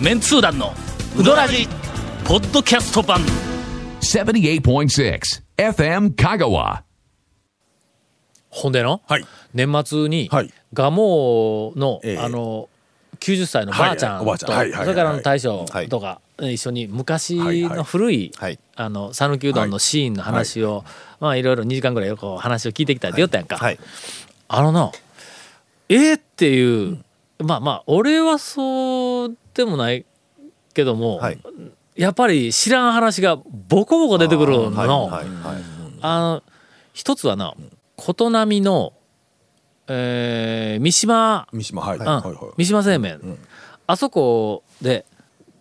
メンツー団のウドラジポッドキャスト版。78.6 FM Kagawa. ほんでの、はい。年末に、はい。蒲生の、ええ。あの90歳のばあちゃんと、はいおばあちゃん。はいはいはい。それからの大将はいとか、一緒に昔はい。はい。の古いはい。あの讃岐うどんのシーンの話を、まあいろいろ2時間ぐらいこう話を聞いてきたって言ったやんか、はい。あのなえーっていう、まあまあ俺はそうでもないけども、はい。やっぱり知らん話がボコボコ出てくるの。はいはいはいあの一つはな琴波の、えー三島、三島はい、うん。はいはい。三島製麺、あそこで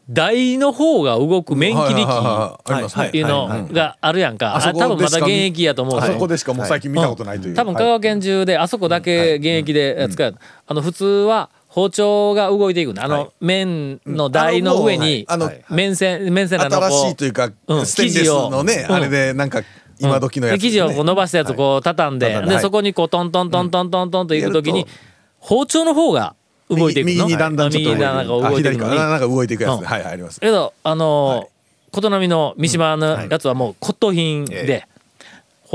台の方が動く麺切り機っていうのがあるやんか、あそこあ多分まだ現役やと思う。あぞそこでしかもう最近見たことないという、多分香川県中であそこだけ現役で使う、あの普通は包丁が動いていくんだあの麺の台の上に麺線麺線なの新こしいというか、うん。ステンレスのね、あれでなんか今時のやつ、で生地をこう伸ばしたやつこう畳んで、で。そこにこうトントントントントントンといくときに包丁の方が動いていくの。右右にだんだんちょっと右になんか動いていくなんか動いていくやつ、うん。はいはいあります。けどあのー琴波の三島のやつはもう骨董品えで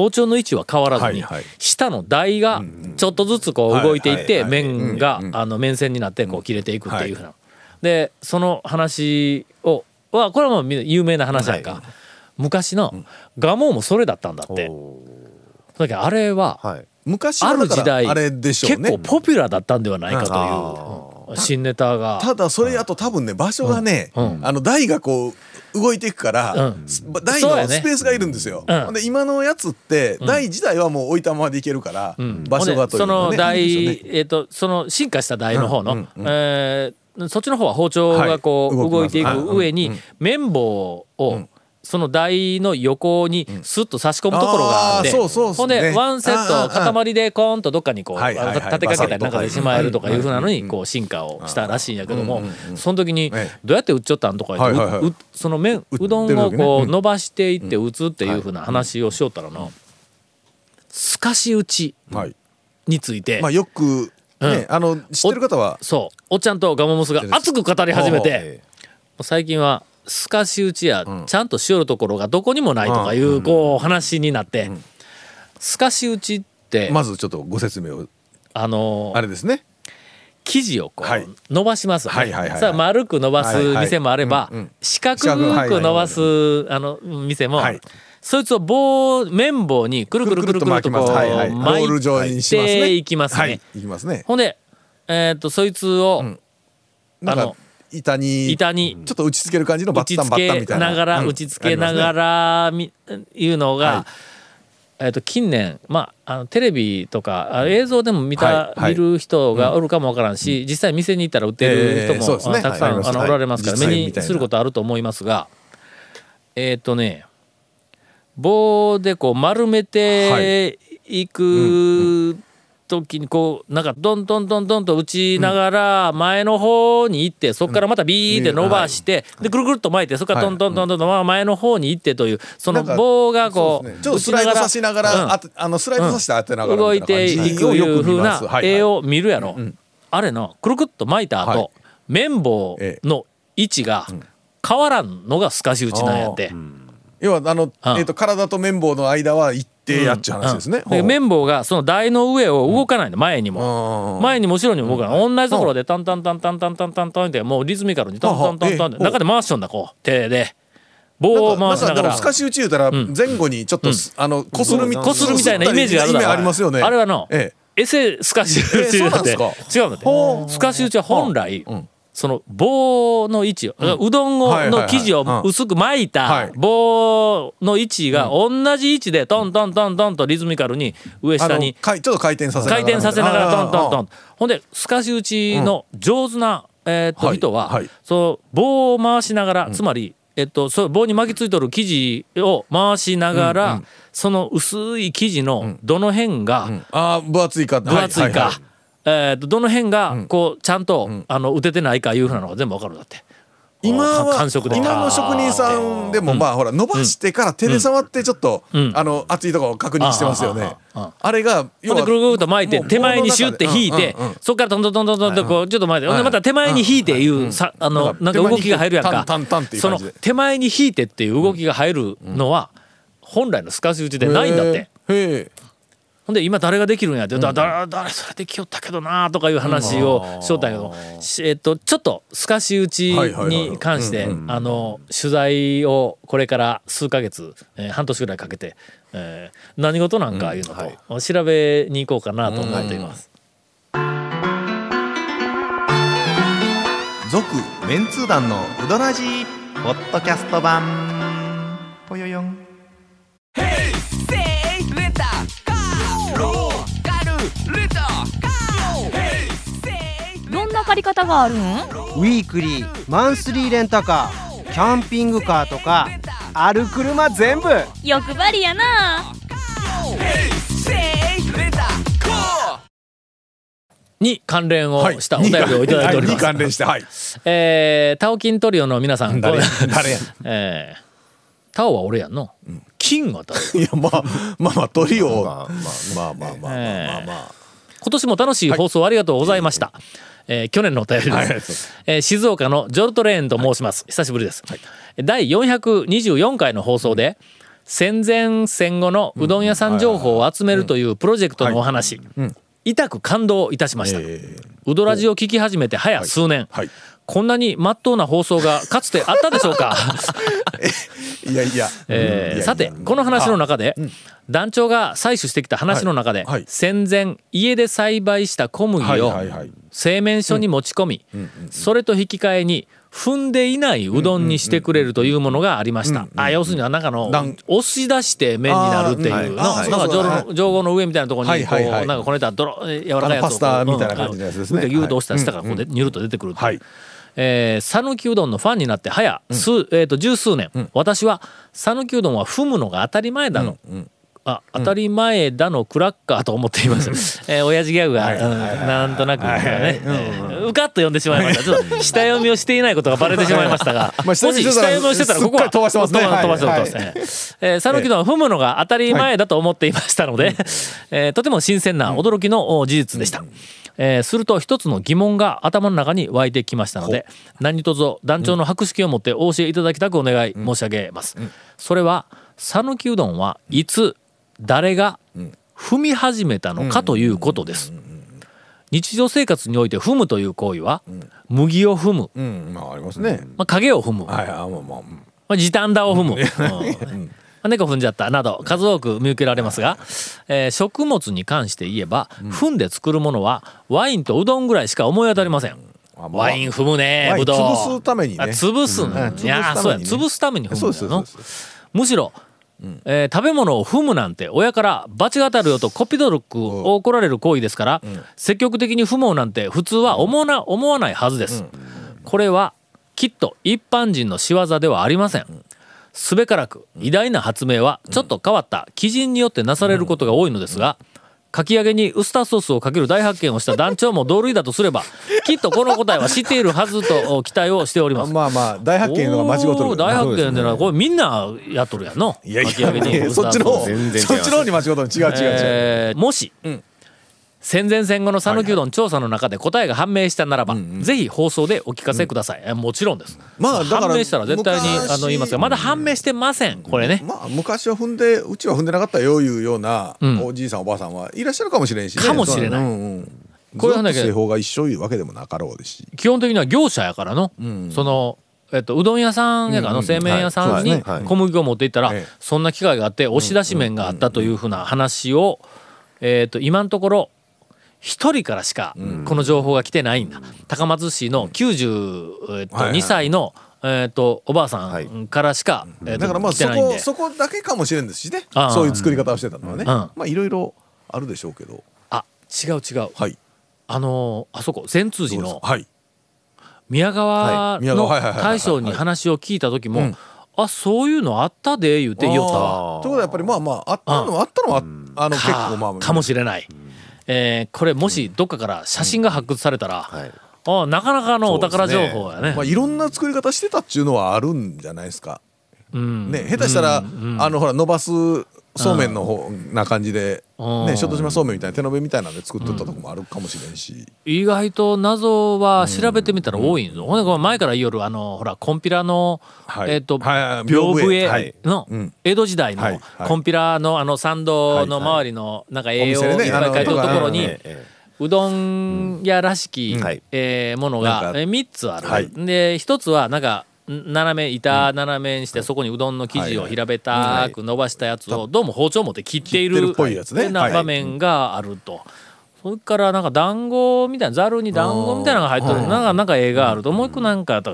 包丁の位置は変わらずに下の台がちょっとずつこう動いていってはいはいはい。麺があの麺線になってこう切れていくっていうふうな。でその話をはこれはもうみ有名な話やんか。昔の蒲生もそれだったんだって。だけどあれははい。あ昔はだかる時代らあれでしょうね。結構ポピュラーだったんではないかという新ネタが。ただそれあと多分ね場所がね、うん。あの台がこう動いていくから、台のスペースがいるんですよ、で今のやつって台自体はもう置いたままでいけるから、場所がというその台、えっ、とその進化した台の方の、うえーそっちの方は包丁がこう、はい。動いていく上に、綿棒を、その台の横にスッと差し込むところがあって、うほんでワンセット塊でコーンとどっかにこう、はいはいはい。立てかけたりなんかでしまえるとかいうふうなのにうんこう進化をしたらしいんやけども、その時にええ。どうやって売っちゃったんとか言って、はいはいはい。うその麺うどんをこううん。伸ばしていって打つっていうふうな話をしよったらな、透かし打ちはい。について、まあよくね、あの知ってる方は。そう。おっちゃんとガモモスが熱く語り始めて。え最近は透かし打ちやちゃんとしよるところがどこにもないとかいうこう話になって透かし打ちってまずちょっとご説明を。あのあれですね。生地をこはい。う伸ばしますよね。はいはいはいはい。さあ丸く伸ばす店もあればうんうん四角く伸ばすあの店もはい。そいつを棒綿棒にくるくるくるくるとこう巻いていきますはいねいきますね。ほんでえっとそいつをなんかあの板に板に。ちょっと打ち付ける感じのバ打ちッタンバッタンみたいな。ながらうん。打ち付けながらみいうのが、はえっと近年まああのテレビとかあ映像でも見た、見る人がおるかもわからんし、実際店に行ったら売ってる人も、たくさん、はい。あのおられますから、目にすることあると思いますが。えっ、とね棒でこう丸めてい。く時にこうなんかドンドンドンドンと打ちながら前の方に行ってそこからまたビーって伸ばしてでぐるぐるっと巻いてそこからトントントントンと前の方に行ってというその棒がこそうちょっとスライドさせながら、うん。あのスライドさせて当てながら動いていくいうふうな絵をを見るやろ、あれのくるくっと巻いた後、はい。綿棒の位置が変わらんのが透かし打ちなんやって。要はあの、うん。えー、と体と綿棒の間は一定やっちゅう話ですね、うんで綿棒がその台の上を動かないの前にも、うん。前にも後ろにも動かない、同じところでタンタンタンタンタンタンタンタンってもうリズミカルにタンタンタンタンって中で回しとんだこう手で棒を回しながら透かし打ち言うたら前後にちょっとす、あのこするみたいなイメージがあるだろありますよねあれはの、えエセ透かし打ちえそうなんでです違うんだって透かし打ちは本来、んその棒の位置を、うどんをはいはいはい。の生地を薄く巻いはたい。棒の位置が同じ位置でトントントントンとリズミカルに上下にちょっと回転させながら回転させながらトントントン。ンほんで透かし打ちの上手な、えーっとはい。人は、はい。そう棒を回しながら、つまり、えっと、そう棒に巻きついとる生地を回しながら、その薄い生地のどの辺がああ分厚いか。分厚いか、はははえーっとどの辺がこうちゃんと、あの打ててないかいうふうなのが全部わかるんだって。今は今の職人さんでもまあほら伸ばしてから手で触ってちょっと、ん。あの熱いところを確認してますよね。あれがほんでぐるぐるっと巻いて手前にシュッて引いてうんうん。うんそっからトントントントントンとこうちょっと巻いてまた手前に引いていうさあのなんか動きが入るやんか。タンタンタンっていうその手前に引いてっていう動きが入るのは本来の透かし打ちでないんだって。ほんで今誰ができるんやって。言うと誰誰それできよったけどなとかいう話をしよったんやけど。しえっとちょっと透かし打ちはいはいはい。に関してあの取材をこれから数ヶ月、えー半年ぐらいかけて、えー何事なんかいうのと調べに行こうかなと思っています。続メンツー団のウドラジーポッドキャスト版があるんウィークリーマンスリーレンタカーキャンピングカーとかある車全部欲張りやなに関連をしたお便りをいただいております。はい、関連して、はい。えー、タオキントリオの皆さん、誰？誰や？えー、タオは俺やんの？金が誰？いや、まあ、まあまあ、トリオ。まあまあまあまあまあまあまあ。えー今年も楽しい放送ありがとうございました。えー去年のお便りです、えー静岡のジョルトレーンと申します。久しぶりです。第424回の放送で、戦前戦後のうどん屋さん情報を集めるというプロジェクトのお話、痛く感動いたしました。えー。うどらじを聞き始めて早数年、はい。こんなに真っ当な放送がかつてあったでしょうか？いやいや。えさてこの話の中で、団長が採取してきた話の中で、はい。はい戦前家で栽培した小麦はいを製麺所に持ち込み、それと引き換えに踏んでいないうどんにしてくれるというものがありました。あ要するには中の押し出して麺になるっていうの。はい。なんか上合の上みたいなところにこうなんかこねた泥え柔らかいやつをパスタみたいな感じのやつですね。うん。ギュッと押したら下からこうでニュルっと出てくるっていう。はいえー讃岐うどんのファンになって早数、えー、と十数年、私は讃岐うどんは踏むのが当たり前だの、あ当たり前だのクラッカーと思っています。えー、親父ギャグが、うんなんとなくね、えーうかっと読んでしまいました。ちょっと下読みをしていないことがバレてしまいましたが、もし下読みをしてたらここは飛ばしてますね。飛ばしてますえー讃岐うどんは踏むのが当たり前だと思っていましたので、えーとても新鮮な驚きのお事実でした。えーすると一つの疑問が頭の中に湧いてきましたので何卒団長の博識を持ってお教えいただきたくお願い申し上げます。それは讃岐うどんはいつ誰が踏み始めたのかということです。日常生活において踏むという行為は麦を踏む、うん。まあありますね。まあ、影を踏む、はいはいまあまあうん。まあ、時短だを踏む、うん。まあ猫踏んじゃったなど数多く見受けられますが、えー食物に関して言えば、踏んで作るものはワインとうどんぐらいしか思い当たりません。あまあ。ワイン踏むねぶどう。潰すためにね。あ潰すの、うん。いやーそうや潰すためにね。潰すために踏むんだよむしろ、えー食べ物を踏むなんて親から罰が当たるよとコピドルクを怒られる行為ですから、積極的に踏もうなんて普通は思わな思わないはずです、これはきっと一般人の仕業ではありません、すべからく偉大な発明はちょっと変わった基準によってなされることが多いのですが、かき揚げにウスターソースをかける大発見をした団長も同類だとすれば きっとこの答えは知っているはずと期待をしております。まあまあ大発見のが間違うとる大発見ってのはこれみんなやっとるやんの？いやいかき揚げにやウスターソースそっちの方そっちの方に間違うとる。違う違う違う。えーもし、戦前戦後の讃岐うどん調査の中で答えが判明したならば、ぜひ放送でお聞かせください。えもちろんです。まあだから判明したら絶対に昔あの言いますがまだ判明してませんこれね。まあ昔は踏んでうちは踏んでなかったよいうようなうん。おじいさんおばあさんはいらっしゃるかもしれんしね。かもしれない。うんうん。こういう話製法が一緒いうわけでもなかろうですし。基本的には業者やからの、その、えっと、うどん屋さんやからの、製麺屋さんに小麦粉を持っていったら、ええ。そんな機会があって押し出し麺があったというふうな話を、えっと今のところ一人からしかこの情報が来てないんだ、高松市の92、えっとはいはい。2歳の、えっとおばあさはい。んからしか、えっとだからまあそこそこだけかもしれんですしね。そういう作り方をしてたのはね。ん。まあいろいろあるでしょうけど。あ違う違う。はい。あのーあそこ善通寺のはい。宮川の大将に話を聞いた時も、うん。あそういうのあったで言うて言おったわ。ということはやっぱりまあまああったのはあったのはあの結か構まあかもしれない、えーこれもしどっかから写真が発掘されたら、はい。ああなかなかのお宝情報やね。まあ、いろんな作り方してたっていうのはあるんじゃないですか。うん。ね、下手したら、あのほら伸ばすそうめんの方な感じで、うん。ね、小豆島そうめんみたいな手延べみたいなんで作っとったとこもあるかもしれんし、意外と謎は調べてみたら多いん。ぞ、ほんでこの前から言いよるあのほらコンピラの、はい。えっ、と、はいはい屏風絵。のうん。江戸時代のはいはい。コンピラのあの参道の周りのなんか栄養をいっぱい書いてるところに、うどん屋らしき、ん。はい。えーものがえー3つある、はい。で1つはなんかん斜め板斜めにして、そこにうどんの生地を平べたく伸ばしたやつをどうも包丁持って切っている切っぽいやつね。場面があると。それからなんか団子みたいなざるに団子みたいなのが入ってるなんかなんか絵があるともう一個なんかあった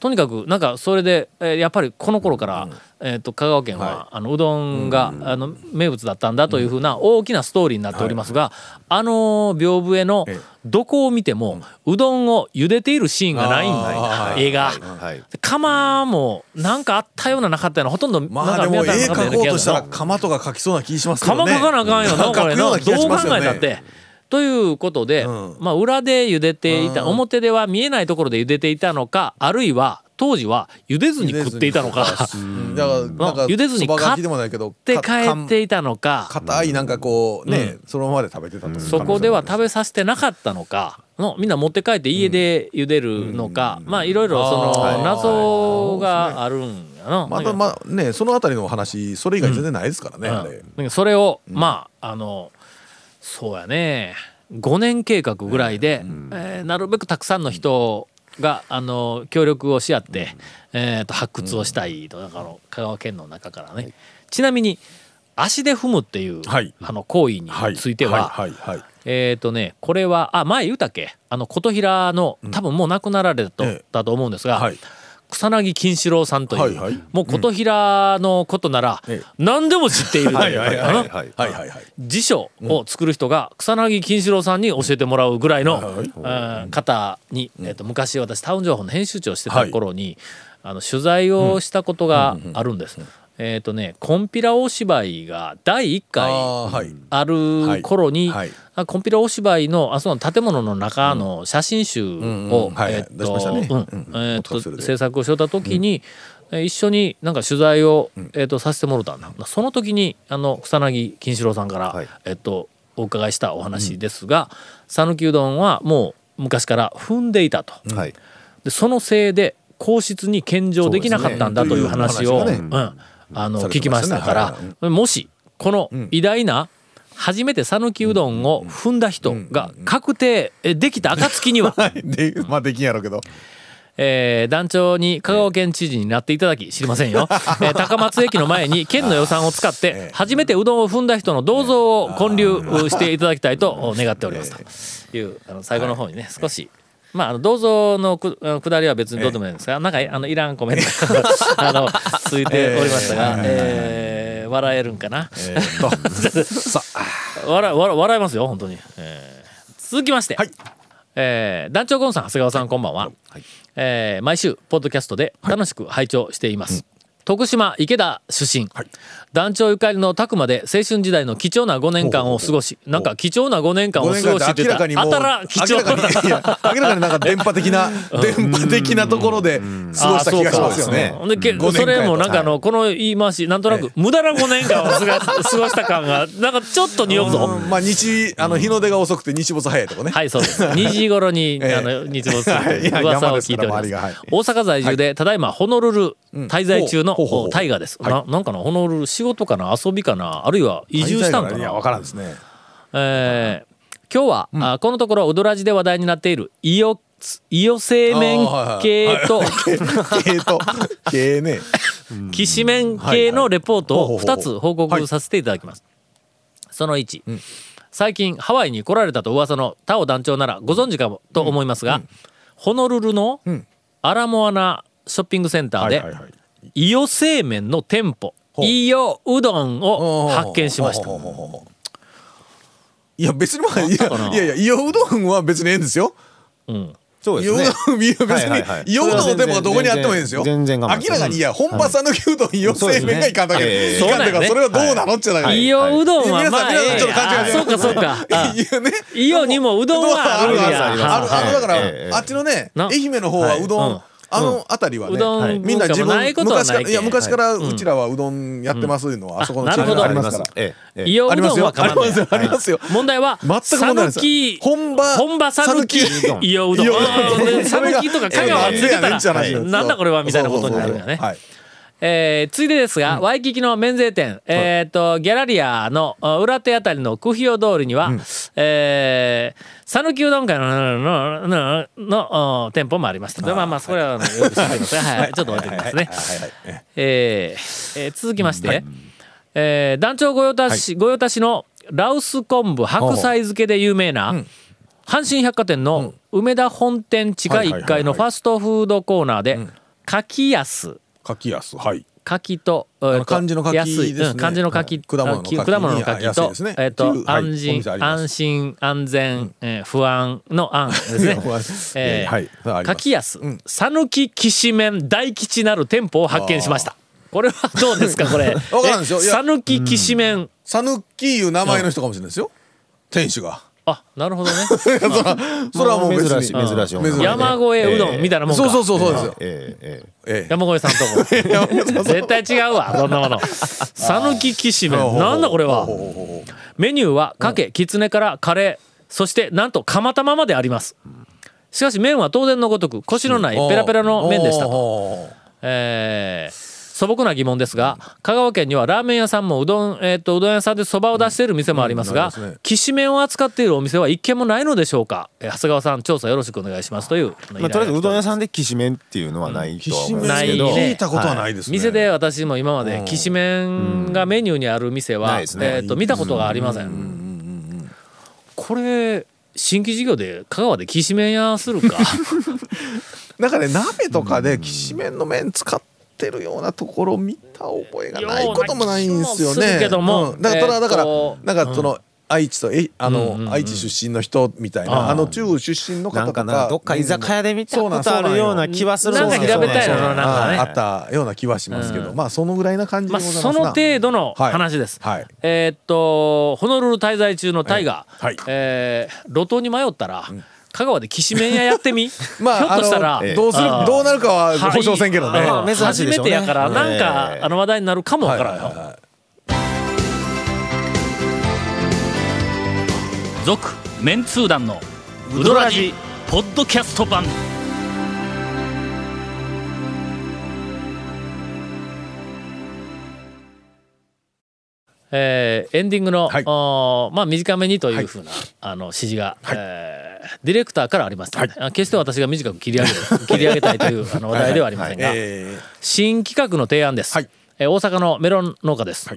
とにかくなんかそれで、えーやっぱりこの頃から、えー、と香川県は、あのうどんが、あの名物だったんだというふうな大きなストーリーになっておりますが、あの屏風絵のええ。どこを見ても、うどんを茹でているシーンがないんだ、絵が。はい。で釜もなんかあったようななかったようなほとんどまなんかあでも絵見当たらなかったような描こうとしたら気がする釜とか描きそうな気しますけどね。釜書かなあかんよなこれな。どう考えたって。ということで、うん。まあ裏で茹でていた、うん。表では見えないところで茹でていたのかあるいは当時は茹でずに食っていたのか。うん。だからなんか茹でずにそばがきでもないけどでか帰っていたのか。硬いなんかこうね、そのままで食べてたとそこでは食べさせてなかったのか。のみんな持って帰って家で茹でるのか、まあいろいろその謎があるんやな。またまあねそのあたりの話それ以外全然ないですからね、それを、まああのそうやね。5年計画ぐらいで、えーなるべくたくさんの人があの協力をし合って、えー、と発掘をしたいと、だから香川県の中からね、ちなみに足で踏むっていう、はい。あの行為にはいついては、はい。はい。はい。えっ、とねこれはあ前言うたっけ？あの琴平の多分もう亡くなられたと,、ええだと思うんですが、はい草薙金四郎さんという、はいはい。もう琴平のことなら、ええ。何でも知っている。辞書を作る人が草薙金四郎さんに教えてもらうぐらいの、方に、えー、と昔私タウン情報の編集長をしてた頃に、あの取材をしたことがあるんです。えっ、とねコンピラ大芝居が第1回ある頃に、はい。はい。あコンピラ大芝居のあその建物の中の写真集んうんをはい。えっと制作をしよった時に、え一緒になんか取材を、えっとさせてもらったんだ。その時にあの草薙金四郎さんから、はい。えっとお伺いしたお話ですが讃岐、うどんはもう昔から踏んでいたと。はい。でそのせいで皇室に献上できなかったんだという話を、そうね。うんあの聞きましたから、はい。もしこの偉大な初めて讃岐うどんを踏んだ人が確定えできた暁には、でまあできんやろうけど。えー団長に香川県知事になっていただき知りませんよ、えー高松駅の前に県の予算を使って 初めてうどんを踏んだ人の銅像を建立していただきたいと願っておりますというあの最後の方にね少し。まあ、あの銅像のくあのくだりは別にどうでもいいんですが、なんかあのいらんコメントが あのついておりましたが、えー笑えるんかな、えー 笑笑笑えますよ本当に、えー続きまして、はい。えー団長ゴンさん長谷川さんこんばんは、えー毎週ポッドキャストで楽しく拝聴しています、徳島池田出身、団長ゆかりの宅まで青春時代の貴重な5年間を過ごしなんか貴重な5年間を過ごしってた。らあたら貴重。明らかにいや明らかになんか電波的な 電波的なところで過ごした気がしますよね。あそうかでけ5年間それもなんかあの、はい。この言い回しなんとなく無駄な5年間を過ごし た感がなんかちょっと匂うぞ。うん。まあ日あの日の出が遅くて日没早いとかね。はい、そうです。2時頃に、ええ。あの、日没する噂を聞いております。大阪在住で、ただいまホノルル滞在中のほうほうほう。大河です。ななんかな、ホノルル仕事かな、遊びかな、あるいは移住したんかな。いやわ。からんですね。えー今日は、あこのところウドラジで話題になっているイオイオ製麺系と系と系ね。きしめん系のレポートをはいはい2つ報告させていただきます。その1、最近ハワイに来られたと噂のタオ団長ならご存知かもと思いますが、ホノルルのん。アラモアナショッピングセンターではいはいはいイオ製麺の店舗ほう。イオうどんを発見しました。いや別にまあいやいやいや伊予うどんは別にええんですよ。うん。そうですね。別に伊予うどんの店舗がどこにあってもいいんですよ。全然明らかにいや本場讃岐うどん伊予製麺がいかんだけどんだからそれはどうなのってだから。伊予うどんは皆さんちょっと勘違いそうかそうか。あ いやね。伊予にもうどんはあるあるだから、ええあっちのねな愛媛の方はうどんあの辺りはね、うどんはいみんな自分文化もないことは昔からないけん。いや昔からうちらはうどんやってますいうのは、あそこのあなるほど。ありますから。ええ。ええ。伊予うどんありますよ。は構わない。ありますよ。問題は全く問題ないです。本場本場讃岐。讃岐伊予うどん。伊予うどん。うん讃岐とか香川ついてたら。ええなんだこれはみたいなことになるんだね。はいえーついでですが、ワイキキの免税店、えっ、と、ギャラリアのあ裏手あたりのクヒオ通りには、えー讃岐うどん会のののの店舗もありますでまあまあ、それはよく知ってますね。はい、ちょっと置いておきますね。えーえー続きまして、えー団長御用達、御用達のラウス昆布白菜漬けで有名な、阪神百貨店の梅田本店地下1階のファストフードコーナーで、柿安柿安。はい。柿と、漢字の柿です漢字の柿、はい。果物の柿。といや安いですね。えっ、と、安心、安心安全、えー不安の安ですね。柿安。うん。讃岐きしめん大吉なる店舗を発見しました。これはどうですかこれ？讃岐きしめん。讃岐いう名前の人かもしれないですよ。店主があ、なるほどね。それはもう珍しい珍しい山越えうどんみたいなもんか。そうそうそうそうですよえええええ山越さんとこ。絶対違うわ、そんなもの。讃岐きしめん。なんだこれは。メニューはかけ、きつねからカレー、そしてなんと釜玉まであります。しかし麺は当然のごとく、コシのないペラペラの麺でしたと。とえー素朴な疑問ですが香川県にはラーメン屋さんもうどん,、えー、とうどん屋さんでそばを出している店もありますが、きしめんを扱っているお店は一軒もないのでしょうか、えー長谷川さん調査よろしくお願いしますという、まあ、とりあえずうどん屋んさんできしめんっていうのはないとは思うんですないけど、ね聞いたことはないですね。店で私も今まできしめんがメニューにある店は、えー、と見たことがありません。これ新規事業で香川できしめん屋するか？なんかね鍋とかできしめんの麺使ってるようなところ見た覚えがないこともないんですよような気もすね。るけども。うん。だから、えーだからなんかその愛知とえあの、うんうんうん。愛知出身の人みたいなあの中部出身の方とか。なんかなどっか居酒屋で見たことあるような気はするなんかですよ。平べったいなん。かね。ああったような気はしますけど、うん。まあそのぐらいな感じでまあございますな。その程度のはい話です。はい。えーっとホノルル滞在中のタイガー、はい。えー路頭に迷ったら、香川できしめん屋やってみ、まあひょっとしたら。どうする？どうなるかは保証せんけどね。はい初めてやからなんか、ええ。あの話題になるかもわからんよ。はいはいメンツー団のウドラジポッドキャスト版。えーエンディングの、はい。おーまあ短めにというふうな、あの指示が、えーディレクターからありました、ね。あ決して私が短く切り上げる 切り上げたいというあの話題ではありませんが、え新企画の提案です、はい。えー大阪のメロン農家です、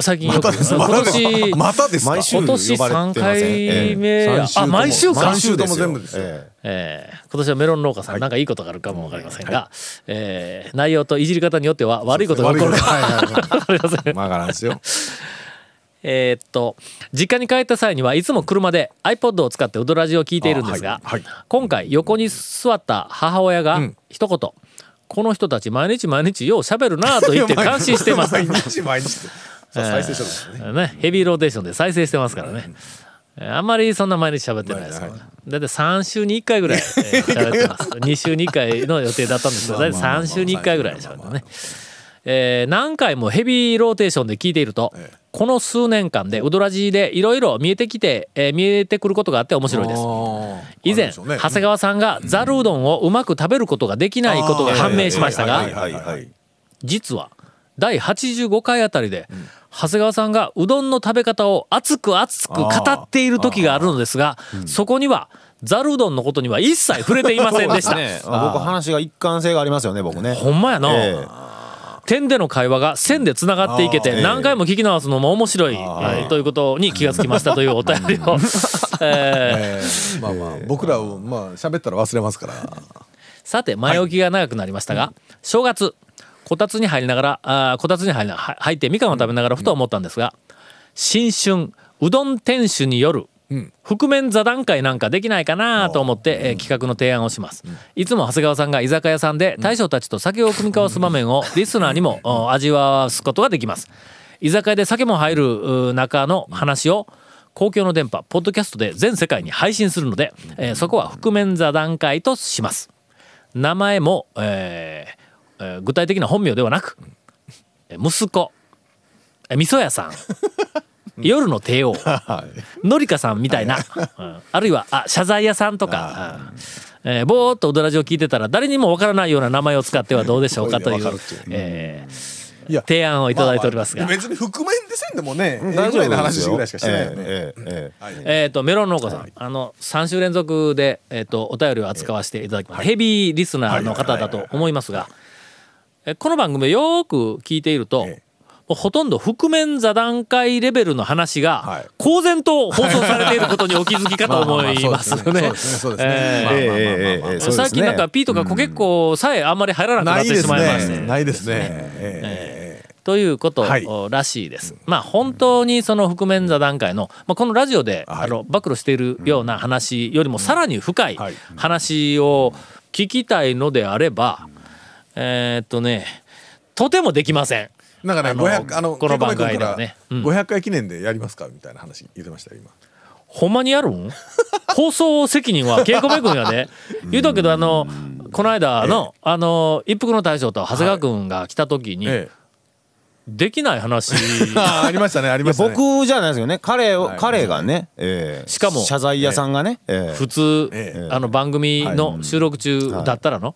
最近よくーまたです。今年か。またですか？毎週今年呼ばれてません3回目や、あ毎週か？毎週とも全部ですよ。ええー。今年はメロン農家さん、なんかいいことがあるかもわかりませんが、えー内容といじり方によっては悪いことが起こるかも わかりません。えわからんですよ。えーっと実家に帰った際にはいつも車で iPod を使ってウドラジを聞いているんですが、あはいはい今回横に座った母親がん一言、この人たち毎日毎日よう喋るなぁと言って感心してます。毎日毎日。再生書ですね。ね、ヘビーローテーションで再生してますからね。えーあんまりそんな毎日喋ってないですから、はいだいたい3週に1回ぐらい、えー 喋ってます。2週に1回の予定だったんですけど、だいたい3週に1回ぐらい喋ってね。えー何回もヘビーローテーションで聞いていると、ええこの数年間でウドラジでいろいろ見えてきて、えー見えてくることがあって面白いです。以前、長谷川さんがざるうどんをうまく食べることができないことが判明しましたが。実は第85回あたりで、長谷川さんがうどんの食べ方を熱く熱く語っている時があるのですが、そこにはざるうどんのことには一切触れていませんでした。ね、あ僕話が一貫性がありますよね僕ね。ほんまやな、え点での会話が線でつながっていけて何回も聞き直すのも面白い、えーということに気がつきましたというお便りを、えー。えーまあまあ僕らをまあ喋ったら忘れますから。さて前置きが長くなりましたが、正月こたつに入りながらあーこたつに入りなは入ってみかんを食べながらふと思ったんですが新春うどん店主による覆面座談会なんかできないかなと思って、えー企画の提案をします、いつも長谷川さんが居酒屋さんで大将たちと酒を組み交わす場面をリスナーにもお味わわすことができます。居酒屋で酒も入るう中の話を公共の電波ポッドキャストで全世界に配信するので、えーそこは覆面座談会とします。名前も、えーえー具体的な本名ではなくえー息子。えー味噌屋さん 夜の帝王。のりかさんみたいな、うん。あるいはあ謝罪屋さんとか、うん。えーぼーっと踊らじを聞いてたら誰にもわからないような名前を使ってはどうでしょうかという。えーいや。提案をいただいておりますが、別に覆面でせんでもね、大丈夫ぐらい話ぐらいしかしてないよね。えええええー、とメロン農家さん、あの3週連続で、えー、とお便りを扱わせていただきます、ヘビーリスナーの方だと思いますが、えこの番組をよーく聞いていると、ええもうほとんど覆面座談会レベルの話がはい公然と放送されていることにお気づきかと思いますよね。そうですね。そうですね。えーまあまあまあまあええええええそうですね最近なんかピーとかコケッコさえあんまり入らなくなってしまいまして。ね。ないですね。ええということはいらしいです。まあ本当にその覆面座談会の、まあ、このラジオで、はいあの暴露しているような話よりもさらに深いはい話を聞きたいのであれば、えーっとねとてもできません。なんかね、五百あのこの番組からね。うん。五百回記念でやりますか？みたいな話言ってましたよ今。ほんまにやるん？放送責任は稽古目君やで。言うとくけどあのこの間の、あの一服の大将と長谷川君が来た時に、えできない話。え。ありましたねありましたね。僕じゃないですよね。彼を、はい。彼がね、ええ。しかも謝罪屋さんがね、ええ。普通、ええ。あの番組の収録中だったらの、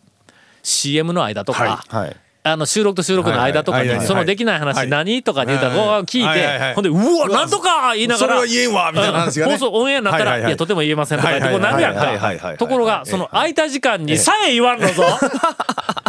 CM の間とか、はいあの収録と収録の間とかに、そのできない話はい。何とかで言ったら、聞いて、ほんでうわなんとか言いながらそれは言えんわみたいな話がね。放送オンエアになったら、いやとても言えませんとかってこうなるやんかところがその空いた時間にさえ言わんのぞ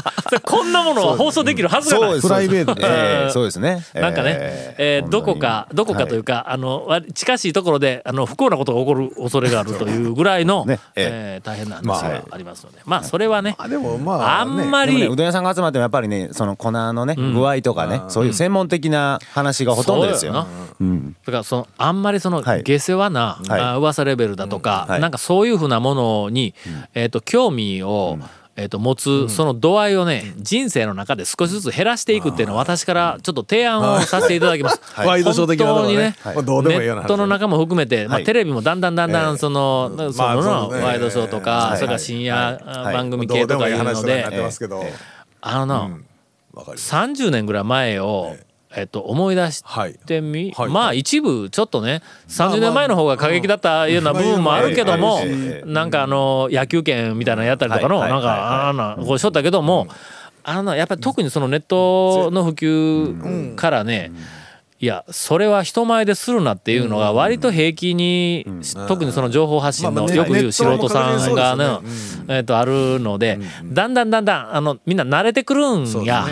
こんなものは放送できるはずがない。そうですプライベートで。ええそうですね。なんかね、えーどこかどこかというか、あのわ近しいところであの不幸なことが起こる恐れがあるというぐらいの、ねえー。大変な話まあがありますので、まあそれはね、あでもまああんまでもねりうどん屋さんが集まってもやっぱりねその粉のね、具合とかねそういう専門的な話がほとんどですよ。そうん。だからそのあんまりそのはい。下世話な、はい。あ噂レベルだとか、はい。なんかそういうふうなものに、えー、と興味を、えー、と持つその度合いをね人生の中で少しずつ減らしていくっていうのを私からちょっと提案をさせていただきます。ワイドショー的なところね本当にねネットの中も含めて、まあ、はい。テレビもだんだんだんだええ。んその、そまあのワイドショーとか、はい。それから深夜はい。番組系とかいうので。あのな、わかります。30年ぐらい前を、えっと、思い出しはい。てみ、はい。まあ一部ちょっとね30年前の方が過激だったような部分もあるけども、なんかあの野球券みたいなのやったりとかの、はい。なんか、はい。はいあんなこうしとったけども、あのやっぱり特にそのネットの普及からね、いやそれは人前でするなっていうのが割と平気に、特にその情報発信のよく言う素人さんがねえっとあるので、だんだんだんだんあのみんな慣れてくるんや、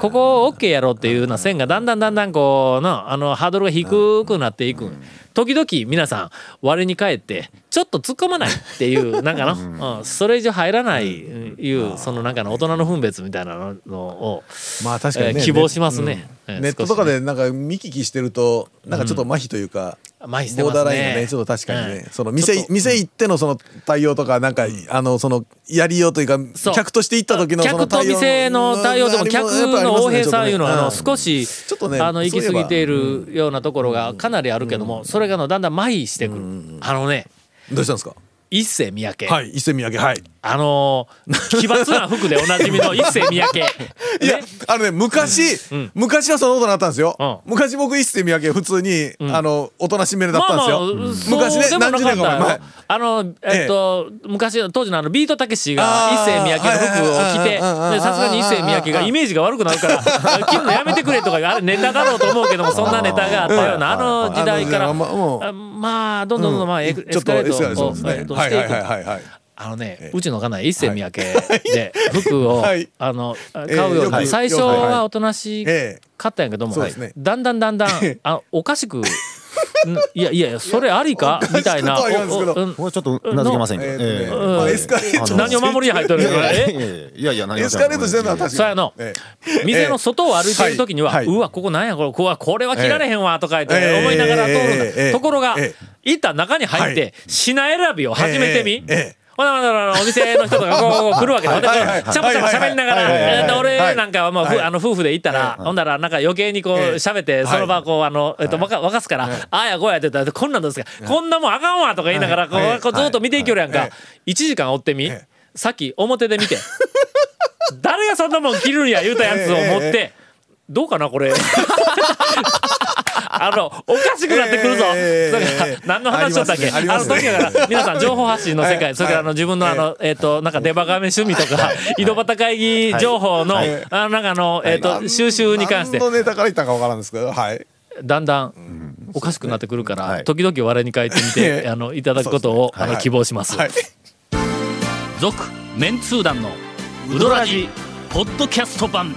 ここ OK やろっていうような線がだんだんだんだんこうなあのハードルが低くなっていく、時々皆さん我に返ってちょっと突っ込まないっていう なんかの、うん。それ以上入らないいうそのなんかの大人の分別みたいなのを、まあ確かにね。えー希望しますね。えーネットとかでなんか見聞きしてるとなんかちょっと麻痺というか、少し麻痺してボーダーラインがねちょっと確かにね、うん。その店店行ってのその対応とかなんか、あのそのやりようというか客として行った時のその客と対応店の対応でも客の横平さんいうのはあの少しちょっとねあの行き過ぎているようなところがかなりあるけどもそれがあのだんだん麻痺してくる。あのね。どうしたんですか？一世三宅。はい伊勢三宅はいあのー 奇抜な服でおなじみの一世三宅。いやね。あのね昔、ん昔はそのことなったんですよ、うん。昔僕一世三宅普通に、あのおとなしめだったんですよ、昔ねそうでもな何十年か前前。あのえっと、昔当時のあのビートたけしが一世三宅の服を着てさすがに一世三宅がイメージが悪くなるから 着るのやめてくれとかあれネタだろうと思うけどもそんなネタがあったようなあの時代から。あのまあまあどんどんどんどんまあエスカレートしていくあのね、うちの家内一世三宅で服を、はい。あの買ええうように、最初はおとなしええかったんやけども、そうですねだんだんだんだんあ おかしくん いやいやいやそれありか？みたいな。これちょっとうなずけませんけど。何を守りに入っとるの？いやいやえいやいやいや何をエスカレートしてるの？は確かにそうやの。え店の外を歩いてる時には、うわここなんやこれ。ここれは切られへんわとか言ってええ。思いながら通るんだ、ええ。ところが、え行った中に入って、品選びを始めてみ。お店の人とか こう来るわけで、ほんでこうはい。はいはい。ちゃぶちゃぶ喋りながら、俺はい。なんかはもう、ふあの夫婦で行ったら、ほんだらなんか余計にこうええ。喋って、その場こうあの、えっと、わか沸かすから、ああやこうやって言ったら、こんなんですか、こんなもんあかんわとか言いながら、こはい。うずっと見ていきよるやんか。はい。1時間追ってみ。え。さっき表で見て。誰がそんなもん着るんや言うたやつを持って、どうかなこれ。あの、おかしくなってくるぞ。何の話しとったっけ？あの時だから、皆さん情報発信の世界、はい。それからあの自分のあの、えっと、なんか出ばがめ趣味とか、井戸端会議情報の、はい。あの、なんかあの、えっと、収集に関して。何、のネタから言ったかわからんですけどはい。だんだん、おかしくなってくるから、はい。時々我々に書いてみて、え えあの、いただくことを、あの、希望します。はい。続メンツー団のウドラジポッドキャスト版